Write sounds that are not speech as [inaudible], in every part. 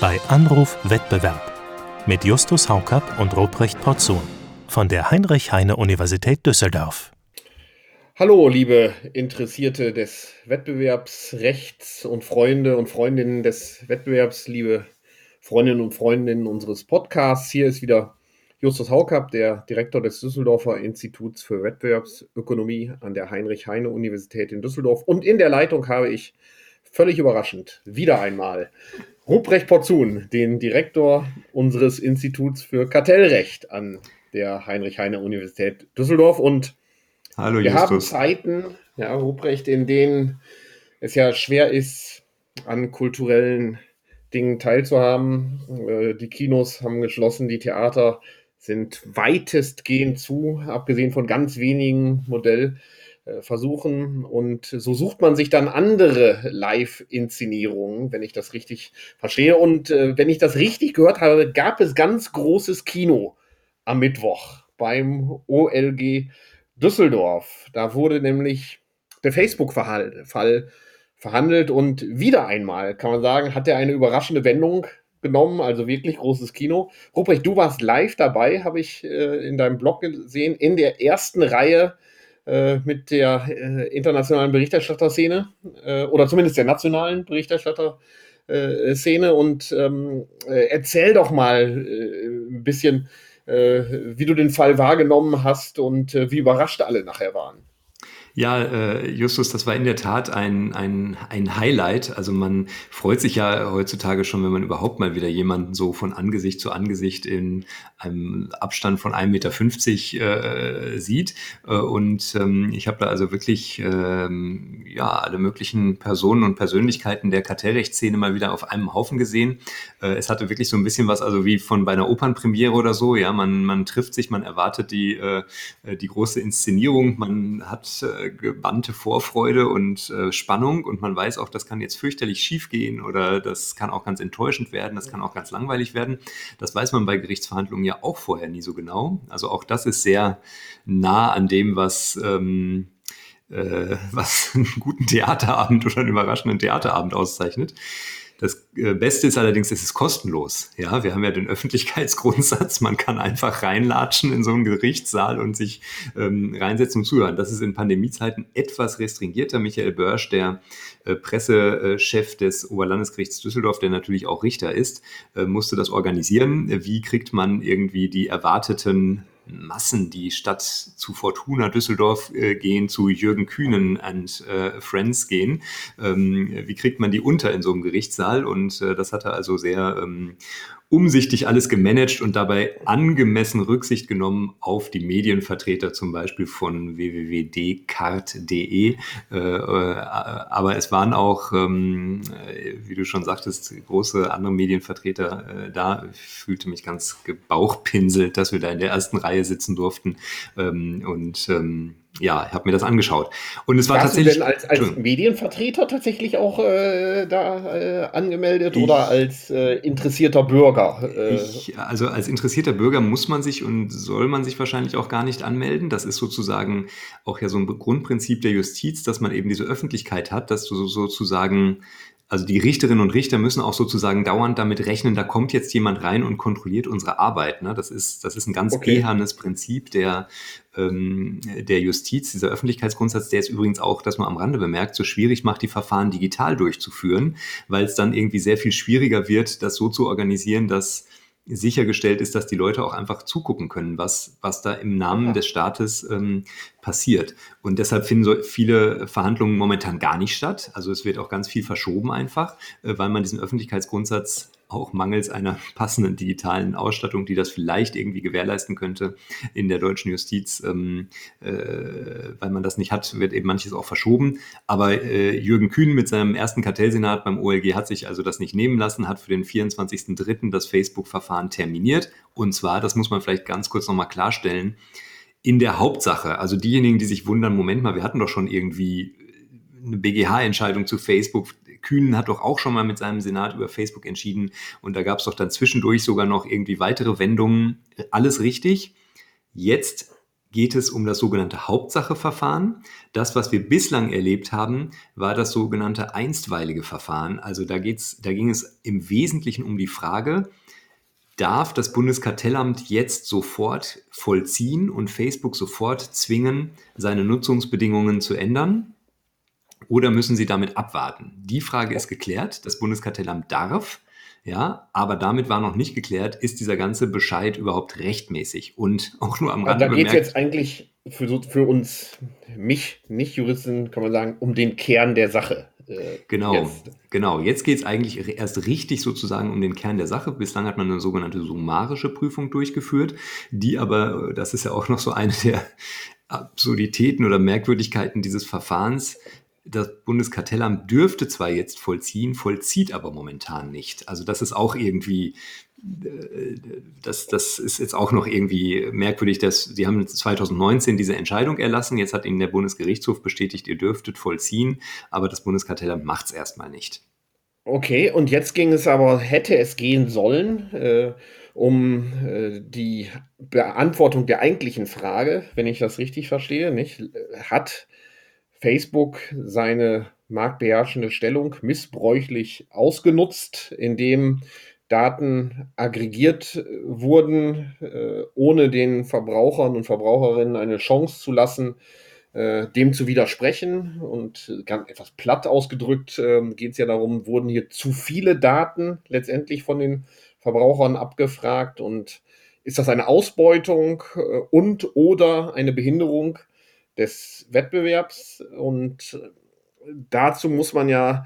bei Anruf Wettbewerb mit Justus Haukapp und Ruprecht Porzun von der Heinrich-Heine-Universität Düsseldorf. Hallo, liebe Interessierte des Wettbewerbsrechts und Freunde und Freundinnen des Wettbewerbs, liebe Freundinnen und Freundinnen unseres Podcasts. Hier ist wieder Justus Haukapp, der Direktor des Düsseldorfer Instituts für Wettbewerbsökonomie an der Heinrich-Heine-Universität in Düsseldorf. Und in der Leitung habe ich völlig überraschend wieder einmal Ruprecht Porzun, den Direktor unseres Instituts für Kartellrecht an der Heinrich-Heine-Universität Düsseldorf. Und Hallo, wir Justus. haben Zeiten, ja, Ruprecht, in denen es ja schwer ist, an kulturellen Dingen teilzuhaben. Äh, die Kinos haben geschlossen, die Theater sind weitestgehend zu, abgesehen von ganz wenigen Modellversuchen. Und so sucht man sich dann andere Live-Inszenierungen, wenn ich das richtig verstehe. Und äh, wenn ich das richtig gehört habe, gab es ganz großes Kino am Mittwoch beim OLG Düsseldorf. Da wurde nämlich der Facebook-Fall verhandelt und wieder einmal, kann man sagen, hat er eine überraschende Wendung genommen, also wirklich großes Kino. Ruprecht, du warst live dabei, habe ich äh, in deinem Blog gesehen, in der ersten Reihe äh, mit der äh, internationalen Berichterstatterszene äh, oder zumindest der nationalen Berichterstatterszene und ähm, äh, erzähl doch mal äh, ein bisschen, wie du den Fall wahrgenommen hast und wie überrascht alle nachher waren. Ja, äh, Justus, das war in der Tat ein, ein, ein Highlight. Also man freut sich ja heutzutage schon, wenn man überhaupt mal wieder jemanden so von Angesicht zu Angesicht in einem Abstand von 1,50 Meter äh, sieht. Äh, und ähm, ich habe da also wirklich ähm, ja, alle möglichen Personen und Persönlichkeiten der Kartellrechtsszene mal wieder auf einem Haufen gesehen. Äh, es hatte wirklich so ein bisschen was, also wie von bei einer Opernpremiere oder so. Ja, man, man trifft sich, man erwartet die, äh, die große Inszenierung, man hat äh, gebannte Vorfreude und äh, Spannung und man weiß auch, das kann jetzt fürchterlich schief gehen oder das kann auch ganz enttäuschend werden, das kann auch ganz langweilig werden. Das weiß man bei Gerichtsverhandlungen ja auch vorher nie so genau. Also auch das ist sehr nah an dem, was ähm, äh, was einen guten Theaterabend oder einen überraschenden Theaterabend auszeichnet. Das äh, Beste ist allerdings, es ist kostenlos. Ja, wir haben ja den Öffentlichkeitsgrundsatz. Man kann einfach reinlatschen in so einen Gerichtssaal und sich ähm, reinsetzen und zuhören. Das ist in Pandemiezeiten etwas restringierter. Michael Börsch, der äh, Pressechef des Oberlandesgerichts Düsseldorf, der natürlich auch Richter ist, äh, musste das organisieren. Wie kriegt man irgendwie die erwarteten Massen, die statt zu Fortuna Düsseldorf äh, gehen, zu Jürgen Kühnen and äh, Friends gehen. Ähm, wie kriegt man die unter in so einem Gerichtssaal? Und äh, das hat er also sehr ähm, umsichtig alles gemanagt und dabei angemessen Rücksicht genommen auf die Medienvertreter zum Beispiel von www.dcart.de. Äh, äh, aber es waren auch, ähm, wie du schon sagtest, große andere Medienvertreter äh, da. Ich fühlte mich ganz gebauchpinselt, dass wir da in der ersten Reihe sitzen durften. Ähm, und ähm, ja, ich habe mir das angeschaut. Und es war Warst tatsächlich. Du denn als, als Medienvertreter tatsächlich auch äh, da äh, angemeldet ich, oder als äh, interessierter Bürger? Äh? Ich, also als interessierter Bürger muss man sich und soll man sich wahrscheinlich auch gar nicht anmelden. Das ist sozusagen auch ja so ein Grundprinzip der Justiz, dass man eben diese Öffentlichkeit hat, dass du sozusagen also die Richterinnen und Richter müssen auch sozusagen dauernd damit rechnen, da kommt jetzt jemand rein und kontrolliert unsere Arbeit. Ne? Das, ist, das ist ein ganz okay. ehernes Prinzip der, ähm, der Justiz, dieser Öffentlichkeitsgrundsatz, der ist übrigens auch, dass man am Rande bemerkt, so schwierig macht, die Verfahren digital durchzuführen, weil es dann irgendwie sehr viel schwieriger wird, das so zu organisieren, dass sichergestellt ist, dass die Leute auch einfach zugucken können, was, was da im Namen ja. des Staates ähm, passiert. Und deshalb finden so viele Verhandlungen momentan gar nicht statt. Also es wird auch ganz viel verschoben einfach, äh, weil man diesen Öffentlichkeitsgrundsatz auch mangels einer passenden digitalen Ausstattung, die das vielleicht irgendwie gewährleisten könnte in der deutschen Justiz, ähm, äh, weil man das nicht hat, wird eben manches auch verschoben. Aber äh, Jürgen Kühn mit seinem ersten Kartellsenat beim OLG hat sich also das nicht nehmen lassen, hat für den 24.03. das Facebook-Verfahren terminiert. Und zwar, das muss man vielleicht ganz kurz nochmal klarstellen, in der Hauptsache, also diejenigen, die sich wundern, Moment mal, wir hatten doch schon irgendwie eine BGH-Entscheidung zu Facebook, Kühnen hat doch auch schon mal mit seinem Senat über Facebook entschieden und da gab es doch dann zwischendurch sogar noch irgendwie weitere Wendungen. Alles richtig. Jetzt geht es um das sogenannte Hauptsacheverfahren. Das, was wir bislang erlebt haben, war das sogenannte einstweilige Verfahren. Also da, geht's, da ging es im Wesentlichen um die Frage, darf das Bundeskartellamt jetzt sofort vollziehen und Facebook sofort zwingen, seine Nutzungsbedingungen zu ändern? Oder müssen sie damit abwarten? Die Frage ist geklärt. Das Bundeskartellamt darf. Ja, aber damit war noch nicht geklärt, ist dieser ganze Bescheid überhaupt rechtmäßig und [laughs] auch nur am Rande. Da geht es jetzt eigentlich für, für uns, mich, Nicht-Juristen, kann man sagen, um den Kern der Sache. Äh, genau, jetzt. genau. Jetzt geht es eigentlich erst richtig sozusagen um den Kern der Sache. Bislang hat man eine sogenannte summarische Prüfung durchgeführt, die aber, das ist ja auch noch so eine der Absurditäten oder Merkwürdigkeiten dieses Verfahrens, das Bundeskartellamt dürfte zwar jetzt vollziehen, vollzieht aber momentan nicht. Also das ist auch irgendwie, äh, das, das ist jetzt auch noch irgendwie merkwürdig, dass Sie haben 2019 diese Entscheidung erlassen, jetzt hat Ihnen der Bundesgerichtshof bestätigt, ihr dürftet vollziehen, aber das Bundeskartellamt macht es erstmal nicht. Okay, und jetzt ging es aber, hätte es gehen sollen, äh, um äh, die Beantwortung der eigentlichen Frage, wenn ich das richtig verstehe, nicht? Hat Facebook seine marktbeherrschende Stellung missbräuchlich ausgenutzt, indem Daten aggregiert wurden, äh, ohne den Verbrauchern und Verbraucherinnen eine Chance zu lassen, äh, dem zu widersprechen. Und ganz etwas platt ausgedrückt äh, geht es ja darum, wurden hier zu viele Daten letztendlich von den Verbrauchern abgefragt und ist das eine Ausbeutung äh, und oder eine Behinderung des Wettbewerbs. Und dazu muss man ja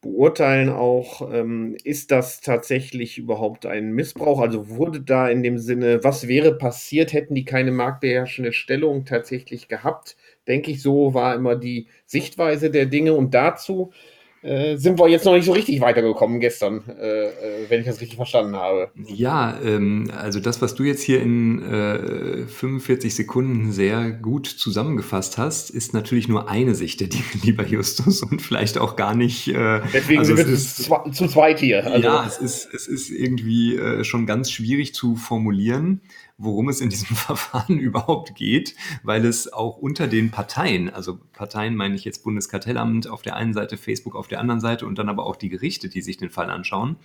beurteilen auch, ähm, ist das tatsächlich überhaupt ein Missbrauch? Also wurde da in dem Sinne, was wäre passiert, hätten die keine marktbeherrschende Stellung tatsächlich gehabt? Denke ich, so war immer die Sichtweise der Dinge. Und dazu äh, sind wir jetzt noch nicht so richtig weitergekommen gestern, äh, äh, wenn ich das richtig verstanden habe. Ja, ähm, also das, was du jetzt hier in äh, 45 Sekunden sehr gut zusammengefasst hast, ist natürlich nur eine Sicht der Dinge, [laughs] lieber Justus, und vielleicht auch gar nicht. Äh, Deswegen also sind wir ist, zu zweit hier. Also. Ja, es ist, es ist irgendwie schon ganz schwierig zu formulieren worum es in diesem [laughs] Verfahren überhaupt geht, weil es auch unter den Parteien, also Parteien meine ich jetzt Bundeskartellamt auf der einen Seite, Facebook auf der anderen Seite und dann aber auch die Gerichte, die sich den Fall anschauen,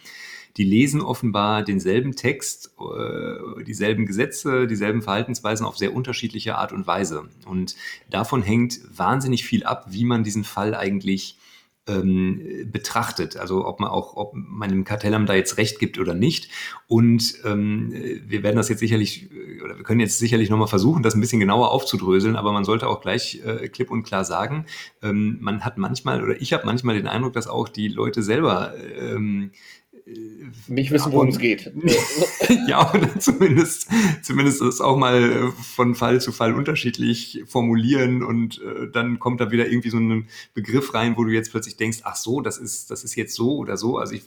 die lesen offenbar denselben Text, äh, dieselben Gesetze, dieselben Verhaltensweisen auf sehr unterschiedliche Art und Weise. Und davon hängt wahnsinnig viel ab, wie man diesen Fall eigentlich ähm, betrachtet. Also ob man auch, ob man dem Kartellamt da jetzt recht gibt oder nicht. Und ähm, wir werden das jetzt sicherlich, oder wir können jetzt sicherlich nochmal versuchen, das ein bisschen genauer aufzudröseln, aber man sollte auch gleich äh, klipp und klar sagen, ähm, man hat manchmal, oder ich habe manchmal den Eindruck, dass auch die Leute selber ähm, nicht wissen, worum es geht. [laughs] ja, oder zumindest, zumindest das auch mal äh, von Fall zu Fall unterschiedlich formulieren und äh, dann kommt da wieder irgendwie so ein Begriff rein, wo du jetzt plötzlich denkst, ach so, das ist, das ist jetzt so oder so. Also ich,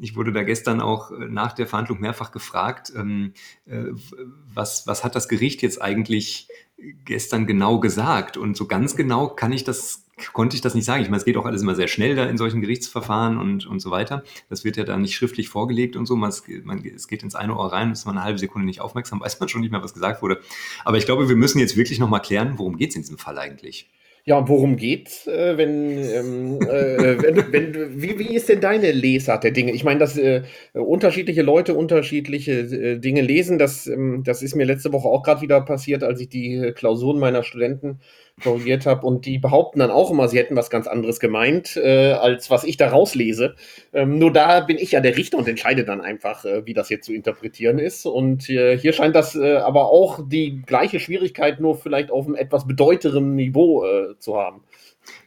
ich wurde da gestern auch äh, nach der Verhandlung mehrfach gefragt, ähm, äh, was, was hat das Gericht jetzt eigentlich gestern genau gesagt? Und so ganz genau kann ich das konnte ich das nicht sagen. Ich meine, es geht auch alles immer sehr schnell da in solchen Gerichtsverfahren und, und so weiter. Das wird ja dann nicht schriftlich vorgelegt und so. Man, es, man, es geht ins eine Ohr rein, ist man eine halbe Sekunde nicht aufmerksam, [laughs] weiß man schon nicht mehr, was gesagt wurde. Aber ich glaube, wir müssen jetzt wirklich nochmal klären, worum geht es in diesem Fall eigentlich? Ja, worum geht's, äh, wenn, ähm, äh, wenn, wenn, wie, wie ist denn deine Lesart der Dinge? Ich meine, dass äh, unterschiedliche Leute unterschiedliche äh, Dinge lesen, das, ähm, das ist mir letzte Woche auch gerade wieder passiert, als ich die Klausuren meiner Studenten korrigiert habe. Und die behaupten dann auch immer, sie hätten was ganz anderes gemeint, äh, als was ich da rauslese. Ähm, nur da bin ich ja der Richter und entscheide dann einfach, äh, wie das jetzt zu interpretieren ist. Und äh, hier scheint das äh, aber auch die gleiche Schwierigkeit nur vielleicht auf einem etwas bedeutenderen Niveau äh, zu haben.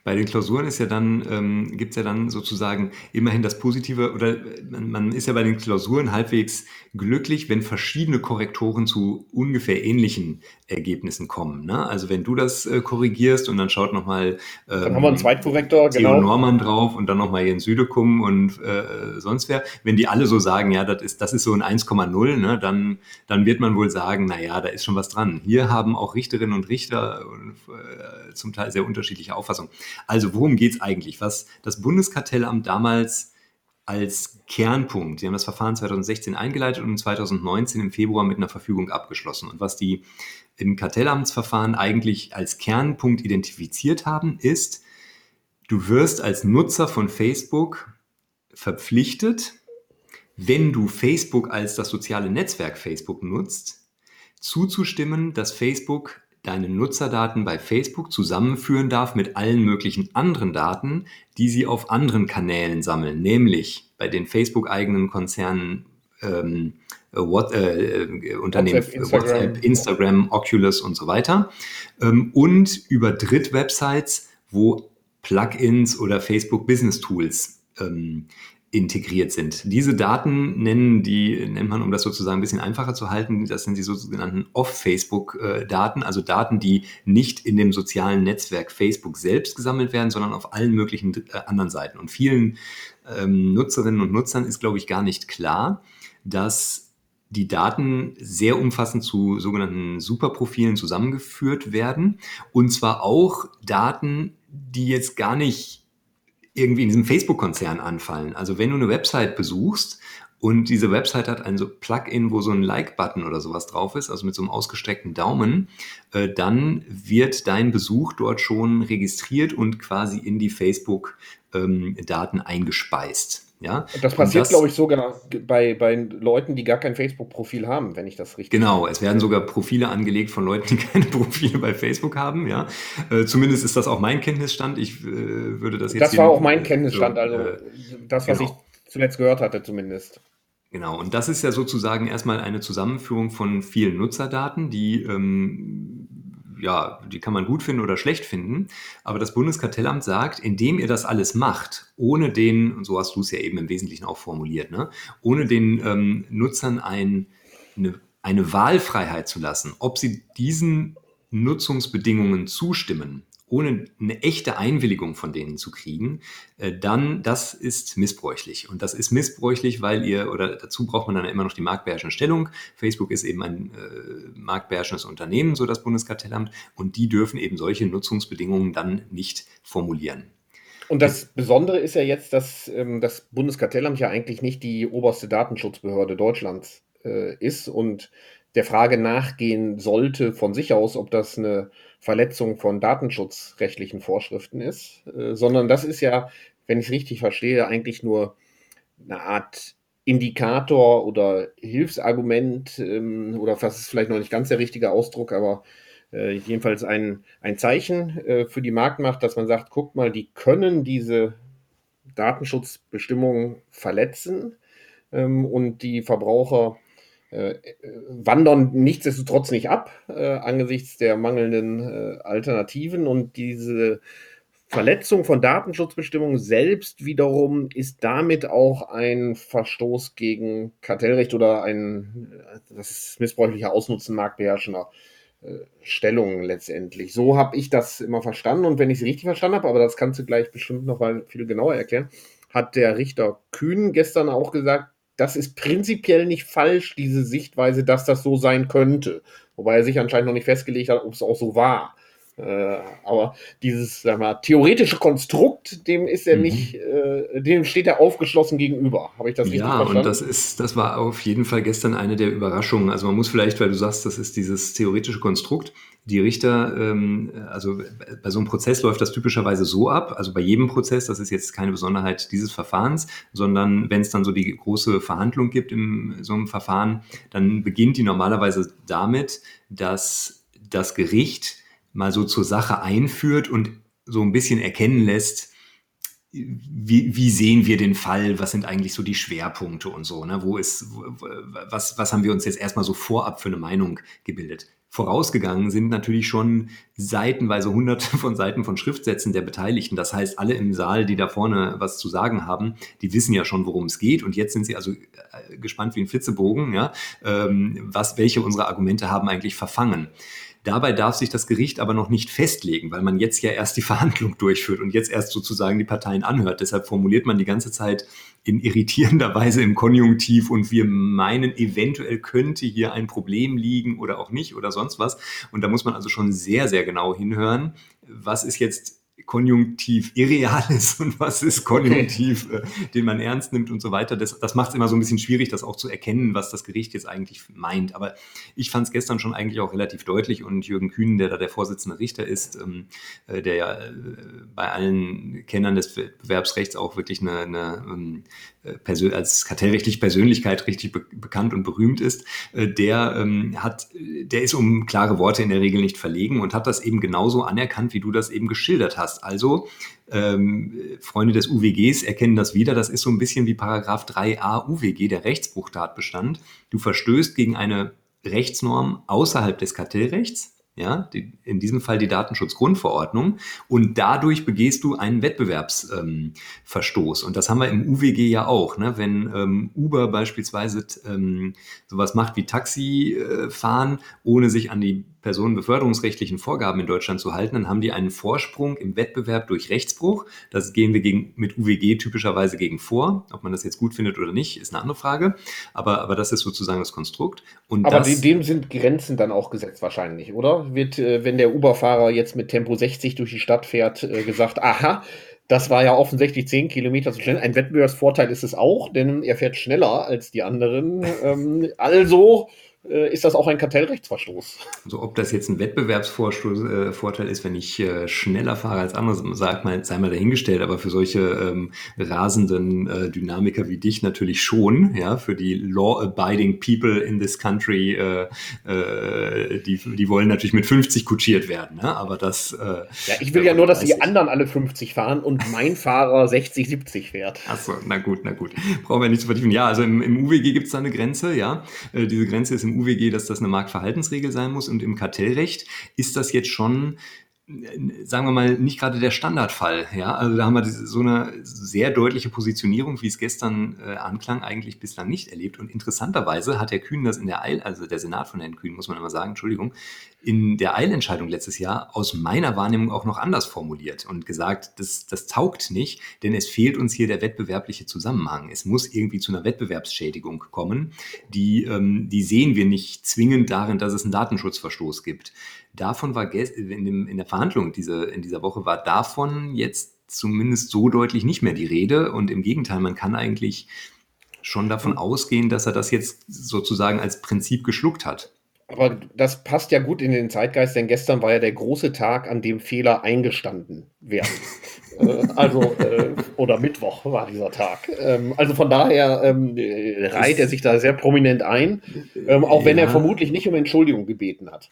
Bei den Klausuren ist ja dann, ähm, gibt es ja dann sozusagen immerhin das Positive, oder man, man, ist ja bei den Klausuren halbwegs glücklich, wenn verschiedene Korrektoren zu ungefähr ähnlichen Ergebnissen kommen. Ne? Also wenn du das äh, korrigierst und dann schaut nochmal ähm, dann haben wir einen Zweitkorrektor, Theo genau. Norman drauf und dann nochmal Jens Südekum und äh, sonst wer. Wenn die alle so sagen, ja, das ist, das ist so ein 1,0, ne, dann, dann wird man wohl sagen, naja, da ist schon was dran. Hier haben auch Richterinnen und Richter äh, zum Teil sehr unterschiedliche Auffassungen. Also worum geht es eigentlich? Was das Bundeskartellamt damals als Kernpunkt. Sie haben das Verfahren 2016 eingeleitet und 2019 im Februar mit einer Verfügung abgeschlossen. Und was die im Kartellamtsverfahren eigentlich als Kernpunkt identifiziert haben, ist, du wirst als Nutzer von Facebook verpflichtet, wenn du Facebook als das soziale Netzwerk Facebook nutzt, zuzustimmen, dass Facebook deine Nutzerdaten bei Facebook zusammenführen darf mit allen möglichen anderen Daten, die sie auf anderen Kanälen sammeln, nämlich bei den Facebook-eigenen Konzernen ähm, What, äh, äh, Unternehmen WhatsApp Instagram. WhatsApp, Instagram, Oculus und so weiter ähm, und über Drittwebsites, wo Plugins oder Facebook Business Tools ähm, integriert sind. Diese Daten nennen die, nennt man, um das sozusagen ein bisschen einfacher zu halten, das sind die sogenannten Off-Facebook-Daten, also Daten, die nicht in dem sozialen Netzwerk Facebook selbst gesammelt werden, sondern auf allen möglichen äh, anderen Seiten. Und vielen ähm, Nutzerinnen und Nutzern ist, glaube ich, gar nicht klar, dass die Daten sehr umfassend zu sogenannten Superprofilen zusammengeführt werden. Und zwar auch Daten, die jetzt gar nicht irgendwie in diesem Facebook-Konzern anfallen. Also wenn du eine Website besuchst und diese Website hat ein Plugin, wo so ein Like-Button oder sowas drauf ist, also mit so einem ausgestreckten Daumen, äh, dann wird dein Besuch dort schon registriert und quasi in die Facebook-Daten ähm, eingespeist. Ja? Das passiert, glaube ich, sogar bei, bei Leuten, die gar kein Facebook-Profil haben, wenn ich das richtig Genau, es werden sogar Profile angelegt von Leuten, die [laughs] keine Profile bei Facebook haben. Ja? Äh, zumindest ist das auch mein Kenntnisstand. Ich äh, würde das jetzt. Das war auch mein Kenntnisstand, also äh, das, was genau. ich zuletzt gehört hatte, zumindest. Genau, und das ist ja sozusagen erstmal eine Zusammenführung von vielen Nutzerdaten, die ähm, ja, die kann man gut finden oder schlecht finden. Aber das Bundeskartellamt sagt, indem ihr das alles macht, ohne den, und so hast du es ja eben im Wesentlichen auch formuliert, ne, ohne den ähm, Nutzern ein, eine, eine Wahlfreiheit zu lassen, ob sie diesen Nutzungsbedingungen zustimmen ohne eine echte Einwilligung von denen zu kriegen, äh, dann das ist missbräuchlich. Und das ist missbräuchlich, weil ihr, oder dazu braucht man dann immer noch die marktbeherrschende Stellung. Facebook ist eben ein äh, marktbeherrschendes Unternehmen, so das Bundeskartellamt, und die dürfen eben solche Nutzungsbedingungen dann nicht formulieren. Und das Besondere ist ja jetzt, dass ähm, das Bundeskartellamt ja eigentlich nicht die oberste Datenschutzbehörde Deutschlands äh, ist und der Frage nachgehen sollte von sich aus, ob das eine Verletzung von datenschutzrechtlichen Vorschriften ist, äh, sondern das ist ja, wenn ich es richtig verstehe, eigentlich nur eine Art Indikator oder Hilfsargument ähm, oder das ist vielleicht noch nicht ganz der richtige Ausdruck, aber äh, jedenfalls ein, ein Zeichen äh, für die Marktmacht, dass man sagt, guckt mal, die können diese Datenschutzbestimmungen verletzen ähm, und die Verbraucher wandern nichtsdestotrotz nicht ab äh, angesichts der mangelnden äh, Alternativen und diese Verletzung von Datenschutzbestimmungen selbst wiederum ist damit auch ein Verstoß gegen Kartellrecht oder ein äh, das ist missbräuchlicher Ausnutzen marktbeherrschender äh, Stellungen letztendlich. So habe ich das immer verstanden und wenn ich es richtig verstanden habe, aber das kannst du gleich bestimmt noch mal viel genauer erklären, hat der Richter Kühn gestern auch gesagt, das ist prinzipiell nicht falsch, diese Sichtweise, dass das so sein könnte. Wobei er sich anscheinend noch nicht festgelegt hat, ob es auch so war. Äh, aber dieses sag mal, theoretische Konstrukt, dem ist er mhm. nicht, äh, dem steht er aufgeschlossen gegenüber. Habe ich das richtig ja, verstanden? Ja, und das ist, das war auf jeden Fall gestern eine der Überraschungen. Also man muss vielleicht, weil du sagst, das ist dieses theoretische Konstrukt, die Richter, ähm, also bei so einem Prozess läuft das typischerweise so ab, also bei jedem Prozess, das ist jetzt keine Besonderheit dieses Verfahrens, sondern wenn es dann so die große Verhandlung gibt in so einem Verfahren, dann beginnt die normalerweise damit, dass das Gericht mal so zur Sache einführt und so ein bisschen erkennen lässt, wie, wie sehen wir den Fall, was sind eigentlich so die Schwerpunkte und so, ne? Wo ist, was, was haben wir uns jetzt erstmal so vorab für eine Meinung gebildet? Vorausgegangen sind natürlich schon seitenweise hunderte von Seiten von Schriftsätzen der Beteiligten. Das heißt, alle im Saal, die da vorne was zu sagen haben, die wissen ja schon, worum es geht. Und jetzt sind sie also äh, gespannt wie ein Flitzebogen, ja, ähm, was, welche unserer Argumente haben eigentlich verfangen. Dabei darf sich das Gericht aber noch nicht festlegen, weil man jetzt ja erst die [laughs] Verhandlung durchführt und jetzt erst sozusagen die Parteien anhört. Deshalb formuliert man die ganze Zeit in irritierender [laughs] Weise im Konjunktiv und wir meinen, eventuell könnte hier ein Problem liegen oder auch nicht oder sonst was. Und da muss man also schon sehr, sehr genau hinhören. Was ist jetzt Konjunktiv irreal ist [laughs] und was ist Konjunktiv, okay. äh, den man ernst nimmt und so weiter. Das, das macht es immer so ein bisschen schwierig, das auch zu erkennen, was das Gericht jetzt eigentlich meint. Aber ich fand es gestern schon eigentlich auch relativ deutlich und Jürgen Kühn, der da der Vorsitzende Richter ist, ähm, äh, der ja äh, bei allen Kennern des Wettbewerbsrechts auch wirklich eine, eine ähm, äh, als kartellrechtliche Persönlichkeit richtig be bekannt und berühmt ist, äh, der ähm, hat, der ist um klare Worte in der Regel nicht verlegen und hat das eben genauso anerkannt, wie du das eben geschildert hast. Also ähm, Freunde des UWGs erkennen das wieder. Das ist so ein bisschen wie Paragraph 3a UWG, der Rechtsbruchtatbestand. Du verstößt gegen eine Rechtsnorm außerhalb des Kartellrechts ja, die, in diesem Fall die Datenschutzgrundverordnung, und dadurch begehst du einen Wettbewerbsverstoß. Ähm, und das haben wir im UWG ja auch. Ne? Wenn ähm, Uber beispielsweise ähm, sowas macht wie Taxi äh, ohne sich an die personenbeförderungsrechtlichen Vorgaben in Deutschland zu halten, dann haben die einen Vorsprung im Wettbewerb durch Rechtsbruch. Das gehen wir gegen, mit UWG typischerweise gegen vor. Ob man das jetzt gut findet oder nicht, ist eine andere Frage. Aber, aber das ist sozusagen das Konstrukt. Und aber das, dem sind Grenzen dann auch gesetzt wahrscheinlich, oder? Wird, äh, wenn der Uber-Fahrer jetzt mit Tempo 60 durch die Stadt fährt, äh, gesagt, aha, das war ja offensichtlich 10 Kilometer zu schnell. Ein Wettbewerbsvorteil ist es auch, denn er fährt schneller als die anderen. Ähm, also ist das auch ein Kartellrechtsverstoß. Also ob das jetzt ein Wettbewerbsvorteil äh, ist, wenn ich äh, schneller fahre als andere, sag mal, sei mal dahingestellt, aber für solche ähm, rasenden äh, Dynamiker wie dich natürlich schon, ja, für die law-abiding people in this country, äh, äh, die, die wollen natürlich mit 50 kutschiert werden, ne? aber das... ja, ich will ja nur, dass die anderen alle 50 fahren und mein Fahrer 60, 70 fährt. Achso, na gut, na gut. Brauchen wir nicht zu vertiefen. Ja, also im, im UWG gibt es da eine Grenze, ja. diese Grenze ist im UWG, dass das eine Marktverhaltensregel sein muss und im Kartellrecht ist das jetzt schon sagen wir mal, nicht gerade der Standardfall. Ja? Also da haben wir so eine sehr deutliche Positionierung, wie es gestern äh, anklang, eigentlich bislang nicht erlebt. Und interessanterweise hat Herr Kühn das in der Eil, also der Senat von Herrn Kühn, muss man immer sagen, Entschuldigung, in der Eilentscheidung letztes Jahr aus meiner Wahrnehmung auch noch anders formuliert und gesagt, das, das taugt nicht, denn es fehlt uns hier der wettbewerbliche Zusammenhang. Es muss irgendwie zu einer Wettbewerbsschädigung kommen. Die, ähm, die sehen wir nicht zwingend darin, dass es einen Datenschutzverstoß gibt. Davon war in, dem, in der Verhandlung diese, in dieser Woche war davon jetzt zumindest so deutlich nicht mehr die Rede. Und im Gegenteil, man kann eigentlich schon davon ausgehen, dass er das jetzt sozusagen als Prinzip geschluckt hat. Aber das passt ja gut in den Zeitgeist, denn gestern war ja der große Tag, an dem Fehler eingestanden werden. [laughs] äh, also, äh, oder Mittwoch war dieser Tag. Ähm, also von daher ähm, reiht er sich da sehr prominent ein, ähm, auch wenn ja. er vermutlich nicht um Entschuldigung gebeten hat.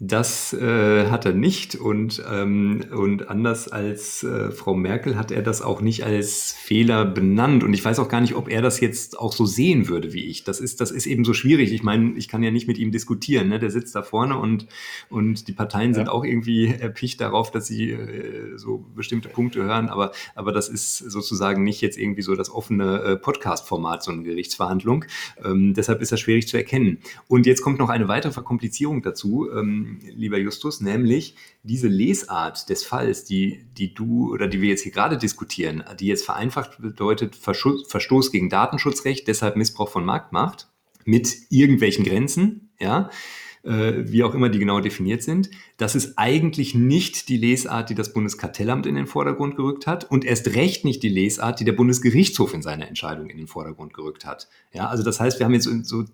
Das äh, hat er nicht und, ähm, und anders als äh, Frau Merkel hat er das auch nicht als Fehler benannt. Und ich weiß auch gar nicht, ob er das jetzt auch so sehen würde wie ich. Das ist, das ist eben so schwierig. Ich meine, ich kann ja nicht mit ihm diskutieren. Ne? Der sitzt da vorne und, und die Parteien sind auch irgendwie erpicht darauf, dass sie äh, so bestimmte Punkte hören. Aber, aber das ist sozusagen nicht jetzt irgendwie so das offene äh, Podcast-Format, so eine Gerichtsverhandlung. Ähm, deshalb ist das schwierig zu erkennen. Und jetzt kommt noch eine weitere Verkomplizierung dazu. Ähm, lieber Justus, nämlich diese Lesart des Falls, die, die du oder die wir jetzt hier gerade diskutieren, die jetzt vereinfacht bedeutet Verstoß gegen Datenschutzrecht, deshalb Missbrauch von Marktmacht mit irgendwelchen Grenzen, ja, äh, wie auch immer die genau definiert sind. Das ist eigentlich nicht die Lesart, die das Bundeskartellamt in den Vordergrund gerückt hat und erst recht nicht die Lesart, die der Bundesgerichtshof in seiner Entscheidung in den Vordergrund gerückt hat. Ja, also das heißt, wir haben jetzt so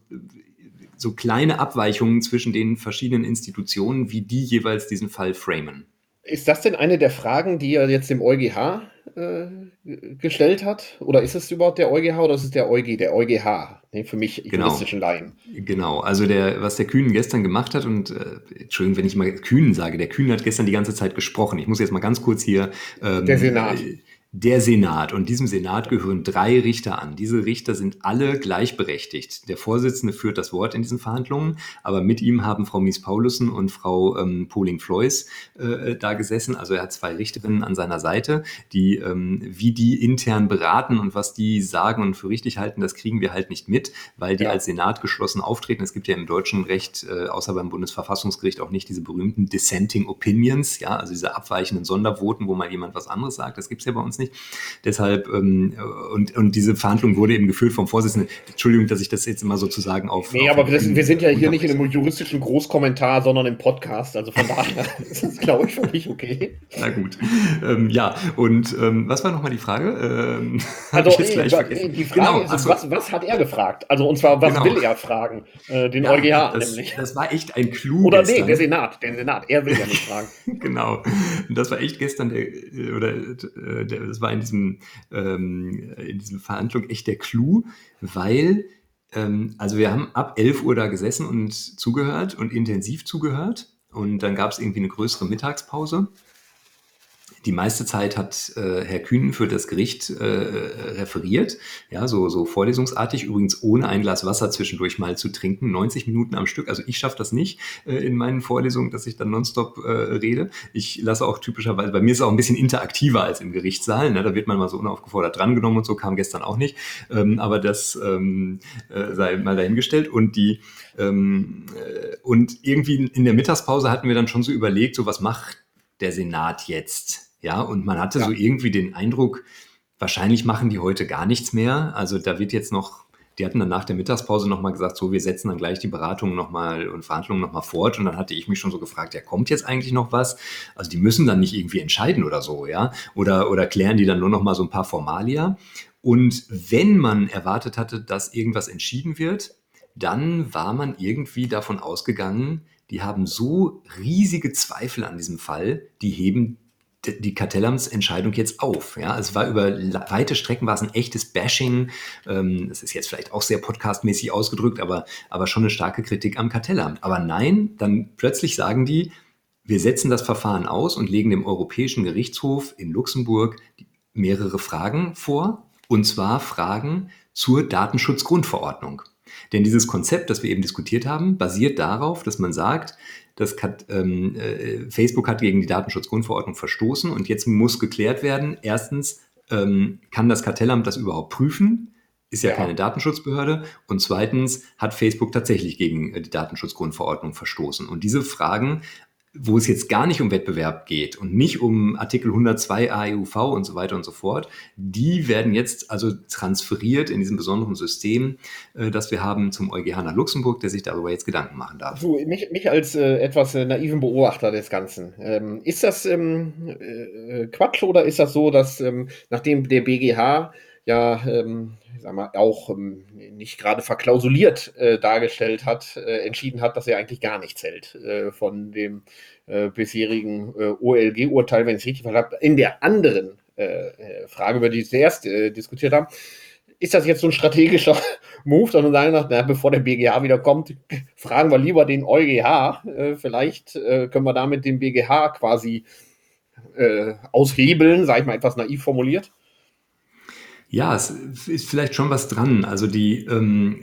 so kleine Abweichungen zwischen den verschiedenen Institutionen, wie die jeweils diesen Fall framen. Ist das denn eine der Fragen, die er jetzt dem EuGH äh, gestellt hat? Oder ist es überhaupt der EuGH oder ist es der EuG, der EuGH? Nee, für mich genau. juristischen Laien. Genau, also der, was der Kühn gestern gemacht hat, und äh, Entschuldigung, wenn ich mal Kühn sage, der Kühn hat gestern die ganze Zeit gesprochen. Ich muss jetzt mal ganz kurz hier. Ähm, der Senat. Äh, der Senat. Und diesem Senat gehören drei Richter an. Diese Richter sind alle gleichberechtigt. Der Vorsitzende führt das Wort in diesen Verhandlungen, aber mit ihm haben Frau Mies-Paulussen und Frau ähm, Poling-Floys äh, da gesessen. Also er hat zwei Richterinnen an seiner Seite, die, ähm, wie die intern beraten und was die sagen und für richtig halten, das kriegen wir halt nicht mit, weil die ja. als Senat geschlossen auftreten. Es gibt ja im deutschen Recht, äh, außer beim Bundesverfassungsgericht, auch nicht diese berühmten Dissenting Opinions, ja, also diese abweichenden Sondervoten, wo mal jemand was anderes sagt. Das gibt es ja bei uns nicht nicht. Deshalb, ähm, und, und diese Verhandlung wurde eben geführt vom Vorsitzenden. Entschuldigung, dass ich das jetzt immer sozusagen auf. Nee, auf aber das, wir sind ja hier nicht in einem juristischen Großkommentar, sondern im Podcast. Also von daher [laughs] ist es, glaube ich, für mich okay. Na gut. Ähm, ja, und ähm, was war nochmal die Frage? Ähm, [laughs] also, vergessen. die Frage genau, ist, was, was hat er gefragt? Also, und zwar, was genau. will er fragen? Äh, den ja, EuGH das, nämlich. Das war echt ein Clou. Oder gestern. nee, der Senat. Der Senat. Er will ja nicht fragen. [laughs] genau. Das war echt gestern der, oder äh, der, das war in diesem, ähm, in diesem Verhandlung echt der Clou, weil ähm, also wir haben ab 11 Uhr da gesessen und zugehört und intensiv zugehört. Und dann gab es irgendwie eine größere Mittagspause. Die meiste Zeit hat äh, Herr Kühn für das Gericht äh, referiert, ja, so, so vorlesungsartig, übrigens ohne ein Glas Wasser zwischendurch mal zu trinken, 90 Minuten am Stück. Also ich schaffe das nicht äh, in meinen Vorlesungen, dass ich dann nonstop äh, rede. Ich lasse auch typischerweise, bei mir ist es auch ein bisschen interaktiver als im Gerichtssaal, ne? da wird man mal so unaufgefordert drangenommen und so, kam gestern auch nicht. Ähm, aber das ähm, äh, sei mal dahingestellt. Und die ähm, äh, und irgendwie in der Mittagspause hatten wir dann schon so überlegt, so was macht der Senat jetzt? Ja, und man hatte ja. so irgendwie den Eindruck, wahrscheinlich machen die heute gar nichts mehr. Also da wird jetzt noch, die hatten dann nach der Mittagspause nochmal gesagt, so, wir setzen dann gleich die Beratungen nochmal und Verhandlungen nochmal fort. Und dann hatte ich mich schon so gefragt, ja, kommt jetzt eigentlich noch was? Also die müssen dann nicht irgendwie entscheiden oder so, ja? Oder, oder klären die dann nur nochmal so ein paar Formalia? Und wenn man erwartet hatte, dass irgendwas entschieden wird, dann war man irgendwie davon ausgegangen, die haben so riesige Zweifel an diesem Fall, die heben die Kartellamtsentscheidung jetzt auf. Ja, es war über weite Strecken war es ein echtes Bashing. Ähm, das ist jetzt vielleicht auch sehr podcastmäßig ausgedrückt, aber, aber schon eine starke Kritik am Kartellamt. Aber nein, dann plötzlich sagen die, wir setzen das Verfahren aus und legen dem Europäischen Gerichtshof in Luxemburg mehrere Fragen vor. Und zwar Fragen zur Datenschutzgrundverordnung. Denn dieses Konzept, das wir eben diskutiert haben, basiert darauf, dass man sagt, das hat, ähm, äh, Facebook hat gegen die Datenschutzgrundverordnung verstoßen und jetzt muss geklärt werden, erstens, ähm, kann das Kartellamt das überhaupt prüfen? Ist ja, ja, keine Datenschutzbehörde. Und zweitens hat Facebook tatsächlich gegen äh, die Datenschutzgrundverordnung verstoßen. Und diese Fragen wo es jetzt gar nicht um Wettbewerb geht und nicht um Artikel 102 AEUV und so weiter und so fort, die werden jetzt also transferiert in diesem besonderen System, äh, das wir haben zum EuGH nach Luxemburg, der sich darüber jetzt Gedanken machen darf. Du, mich, mich als äh, etwas äh, naiven Beobachter des Ganzen, ähm, ist das ähm, äh, Quatsch oder ist das so, dass ähm, nachdem der BGH ja, ähm, sag mal, auch ähm, nicht gerade verklausuliert äh, dargestellt hat, äh, entschieden hat, dass er eigentlich gar nichts hält äh, von dem äh, bisherigen äh, OLG-Urteil, wenn ich es richtig verstanden habe. In der anderen äh, Frage, über die wir zuerst diskutiert haben, ist das jetzt so ein strategischer [laughs] Move, sondern sagen nach, na, bevor der BGH wieder kommt, fragen wir lieber den EuGH. vielleicht können wir damit den BGH quasi aushebeln, sage ich mal etwas naiv formuliert. Ja, es ist vielleicht schon was dran. Also die, ähm,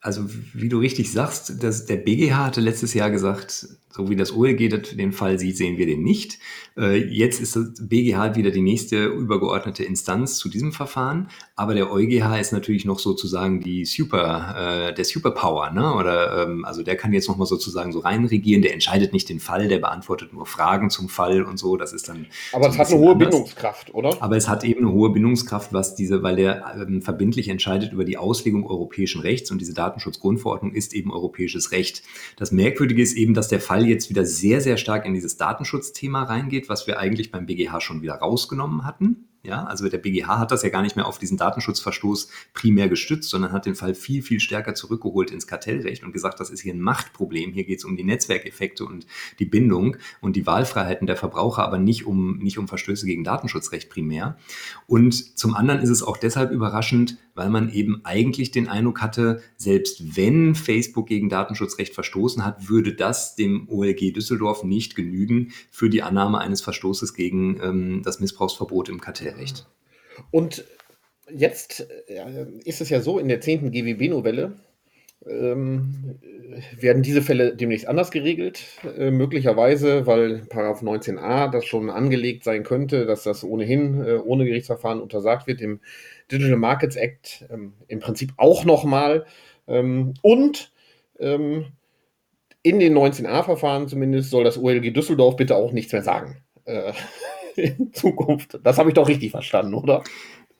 also wie du richtig sagst, dass der BGH hatte letztes Jahr gesagt, so wie das OLG den Fall sieht, sehen wir den nicht. Äh, jetzt ist das BGH wieder die nächste übergeordnete Instanz zu diesem Verfahren, aber der EuGH ist natürlich noch sozusagen die Super, äh, der Superpower, ne? Oder ähm, also der kann jetzt nochmal sozusagen so reinregieren, der entscheidet nicht den Fall, der beantwortet nur Fragen zum Fall und so. Das ist dann. Aber so es hat eine hohe anders. Bindungskraft, oder? Aber es hat eben eine hohe Bindungskraft, was diese, weil der ähm, verbindlich entscheidet über die Auslegung europäischen Rechts und diese Datenschutzgrundverordnung ist eben europäisches Recht. Das Merkwürdige ist eben, dass der Fall jetzt wieder sehr, sehr stark in dieses Datenschutzthema reingeht, was wir eigentlich beim BGH schon wieder rausgenommen hatten. Ja, also der BGH hat das ja gar nicht mehr auf diesen Datenschutzverstoß primär gestützt, sondern hat den Fall viel, viel stärker zurückgeholt ins Kartellrecht und gesagt, das ist hier ein Machtproblem. Hier geht es um die Netzwerkeffekte und die Bindung und die Wahlfreiheiten der Verbraucher, aber nicht um, nicht um Verstöße gegen Datenschutzrecht primär. Und zum anderen ist es auch deshalb überraschend, weil man eben eigentlich den Eindruck hatte, selbst wenn Facebook gegen Datenschutzrecht verstoßen hat, würde das dem OLG Düsseldorf nicht genügen für die Annahme eines Verstoßes gegen ähm, das Missbrauchsverbot im Kartell. Recht. Und jetzt äh, ist es ja so, in der 10. GWB-Novelle ähm, werden diese Fälle demnächst anders geregelt, äh, möglicherweise, weil Paragraph 19a das schon angelegt sein könnte, dass das ohnehin äh, ohne Gerichtsverfahren untersagt wird, im Digital Markets Act ähm, im Prinzip auch nochmal. Ähm, und ähm, in den 19a-Verfahren zumindest soll das OLG Düsseldorf bitte auch nichts mehr sagen. Äh, in [laughs] Zukunft. Das habe ich doch richtig verstanden, oder?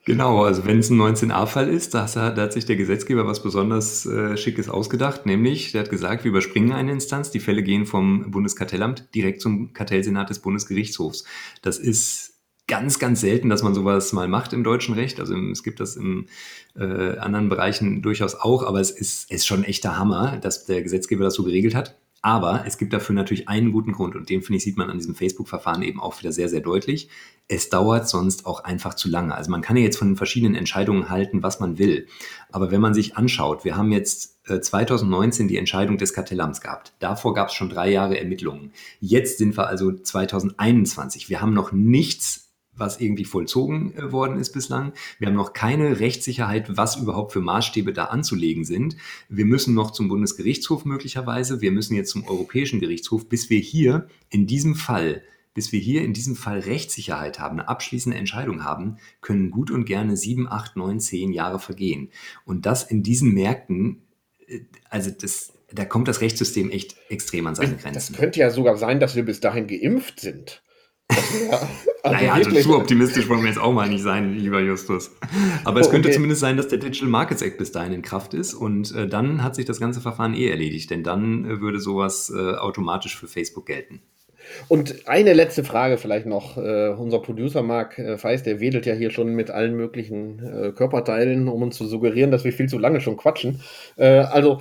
Genau, also wenn es ein 19a-Fall ist, da, hat, sich der Gesetzgeber was besonders äh, Schickes ausgedacht, nämlich, der hat gesagt, wir überspringen eine Instanz, die Fälle gehen vom Bundeskartellamt direkt zum Kartellsenat des Bundesgerichtshofs. Das ist ganz, ganz selten, dass man sowas mal macht im deutschen Recht. Also es gibt das in äh, anderen Bereichen durchaus auch, aber es ist, ist schon ein echter Hammer, dass der Gesetzgeber das so geregelt hat. Aber es gibt dafür natürlich einen guten Grund und den finde ich, sieht man an diesem Facebook-Verfahren eben auch wieder sehr, sehr deutlich. Es dauert sonst auch einfach zu lange. Also man kann ja jetzt von den verschiedenen Entscheidungen halten, was man will. Aber wenn man sich anschaut, wir haben jetzt 2019 äh, die Entscheidung des Kartellamts gehabt. Davor gab es schon drei Jahre Ermittlungen. Jetzt sind wir also 2021. Wir haben noch nichts was irgendwie vollzogen äh, worden ist bislang. Wir haben noch keine Rechtssicherheit, was überhaupt für Maßstäbe da anzulegen sind. Wir müssen noch zum Bundesgerichtshof möglicherweise. Wir müssen jetzt zum Europäischen Gerichtshof, bis wir hier in diesem Fall bis wir hier in diesem Fall Rechtssicherheit haben, eine abschließende Entscheidung haben, können gut und gerne sieben, acht, neun, zehn Jahre vergehen. Und das in diesen Märkten, äh, also das, da kommt das Rechtssystem echt extrem an seine Grenzen. Das könnte ja sogar sein, dass wir bis dahin geimpft sind. Ja, also naja, also zu optimistisch wollen wir jetzt auch mal nicht sein, lieber Justus. Aber es oh, könnte okay. zumindest sein, dass der Digital Markets Act bis dahin in Kraft ist und äh, dann hat sich das ganze Verfahren eh erledigt, denn dann äh, würde sowas äh, automatisch für Facebook gelten. Und eine letzte Frage vielleicht noch. Äh, unser Producer Marc äh, Feist, der wedelt ja hier schon mit allen möglichen äh, Körperteilen, um uns zu suggerieren, dass wir viel zu lange schon quatschen. Äh, also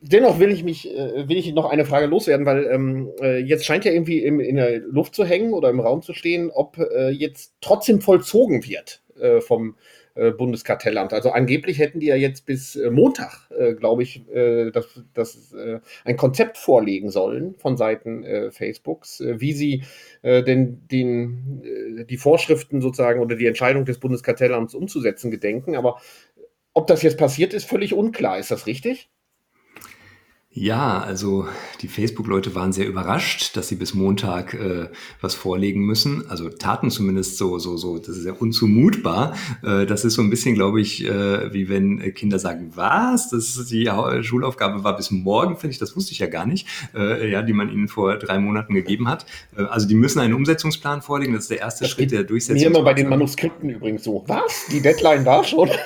dennoch will ich mich, äh, will ich noch eine Frage loswerden, weil ähm, äh, jetzt scheint ja irgendwie im, in der Luft zu hängen oder im Raum zu stehen, ob äh, jetzt trotzdem vollzogen wird äh, vom äh, Bundeskartellamt. Also angeblich hätten die ja jetzt bis Montag, glaube ich, das, das ein Konzept vorlegen sollen von Seiten Facebooks, wie sie denn den, die Vorschriften sozusagen oder die Entscheidung des Bundeskartellamts umzusetzen gedenken. Aber ob das jetzt passiert ist, völlig unklar. Ist das richtig? Ja, also die Facebook-Leute waren sehr überrascht, dass sie bis Montag äh, was vorlegen müssen. Also taten zumindest so, so, so. Das ist ja unzumutbar. Äh, das ist so ein bisschen, glaube ich, äh, wie wenn Kinder sagen, was? Das ist die Schulaufgabe war bis morgen, finde ich. Das wusste ich ja gar nicht. Äh, ja, die man ihnen vor drei Monaten gegeben hat. Äh, also die müssen einen Umsetzungsplan vorlegen. Das ist der erste das Schritt der Durchsetzung. Mir immer bei den Manuskripten übrigens so. Was? Die Deadline war schon? [laughs]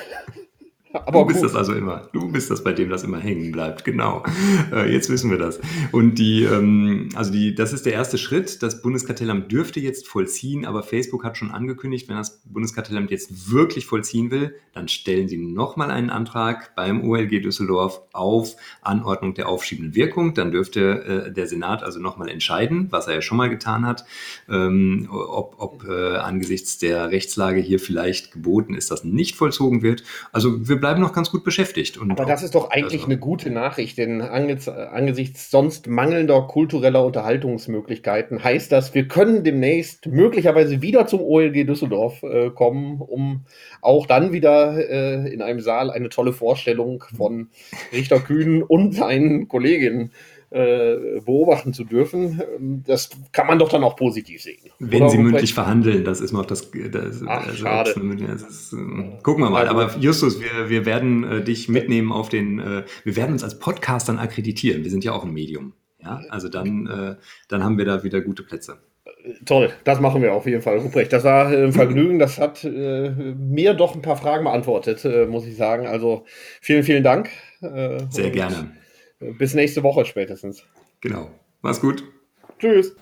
Aber du bist gut. das also immer. Du bist das, bei dem das immer hängen bleibt. Genau. Äh, jetzt wissen wir das. Und die, ähm, also die, das ist der erste Schritt. Das Bundeskartellamt dürfte jetzt vollziehen, aber Facebook hat schon angekündigt, wenn das Bundeskartellamt jetzt wirklich vollziehen will, dann stellen sie nochmal einen Antrag beim OLG Düsseldorf auf Anordnung der aufschiebenden Wirkung. Dann dürfte äh, der Senat also nochmal entscheiden, was er ja schon mal getan hat, ähm, ob, ob äh, angesichts der Rechtslage hier vielleicht geboten ist, dass nicht vollzogen wird. Also wir bleiben noch ganz gut beschäftigt. Und Aber das ist doch eigentlich also, eine gute Nachricht, denn angesichts sonst mangelnder kultureller Unterhaltungsmöglichkeiten heißt das, wir können demnächst möglicherweise wieder zum OLG Düsseldorf äh, kommen, um auch dann wieder äh, in einem Saal eine tolle Vorstellung von Richter Kühn und seinen Kolleginnen äh, beobachten zu dürfen. Das kann man doch dann auch positiv sehen. Wenn Oder sie mündlich verhandeln, das ist noch das. das Ach, also schade. Das ist, äh, gucken wir mal. Aber Justus, wir, wir werden äh, dich mitnehmen auf den. Äh, wir werden uns als Podcastern akkreditieren. Wir sind ja auch ein Medium. Ja, also dann, äh, dann haben wir da wieder gute Plätze. Toll, das machen wir auf jeden Fall, Ruprecht. Das war ein Vergnügen. Das hat äh, mir doch ein paar Fragen beantwortet, äh, muss ich sagen. Also vielen, vielen Dank. Sehr gerne. Bis nächste Woche spätestens. Genau. Mach's gut. Tschüss.